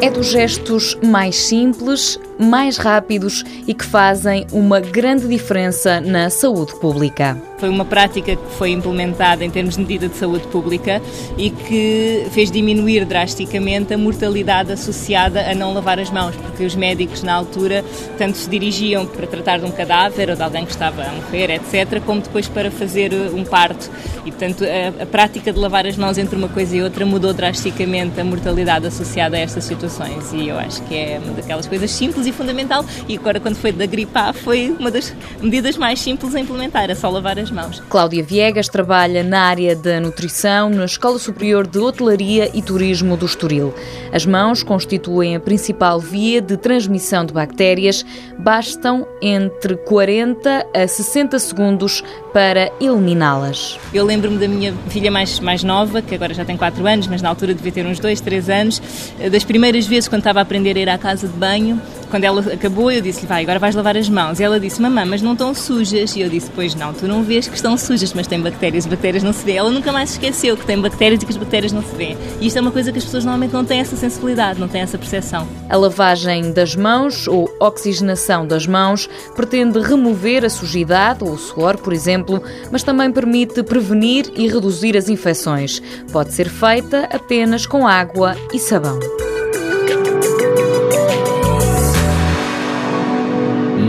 É dos gestos mais simples, mais rápidos e que fazem uma grande diferença na saúde pública. Foi uma prática que foi implementada em termos de medida de saúde pública e que fez diminuir drasticamente a mortalidade associada a não lavar as mãos, porque os médicos na altura tanto se dirigiam para tratar de um cadáver ou de alguém que estava a morrer, etc., como depois para fazer um parto. E, portanto, a, a prática de lavar as mãos entre uma coisa e outra mudou drasticamente a mortalidade associada a estas situações. E eu acho que é uma daquelas coisas simples e fundamental. E agora, quando foi da gripe A, foi uma das medidas mais simples a implementar, é só lavar as mãos. Cláudia Viegas trabalha na área da nutrição na Escola Superior de Hotelaria e Turismo do Estoril. As mãos constituem a principal via de transmissão de bactérias, bastam entre 40 a 60 segundos para eliminá-las. Eu lembro-me da minha filha mais, mais nova, que agora já tem 4 anos, mas na altura devia ter uns 2, 3 anos, das primeiras vezes quando estava a aprender a ir à casa de banho, quando ela acabou, eu disse-lhe, vai, agora vais lavar as mãos. E ela disse, mamãe, mas não estão sujas. E eu disse, pois não, tu não vês que estão sujas, mas tem bactérias, bactérias não se vê. Ela nunca mais esqueceu que tem bactérias e que as bactérias não se vê. E isto é uma coisa que as pessoas normalmente não têm essa sensibilidade, não têm essa percepção. A lavagem das mãos ou oxigenação das mãos pretende remover a sujidade ou o suor, por exemplo, mas também permite prevenir e reduzir as infecções. Pode ser feita apenas com água e sabão.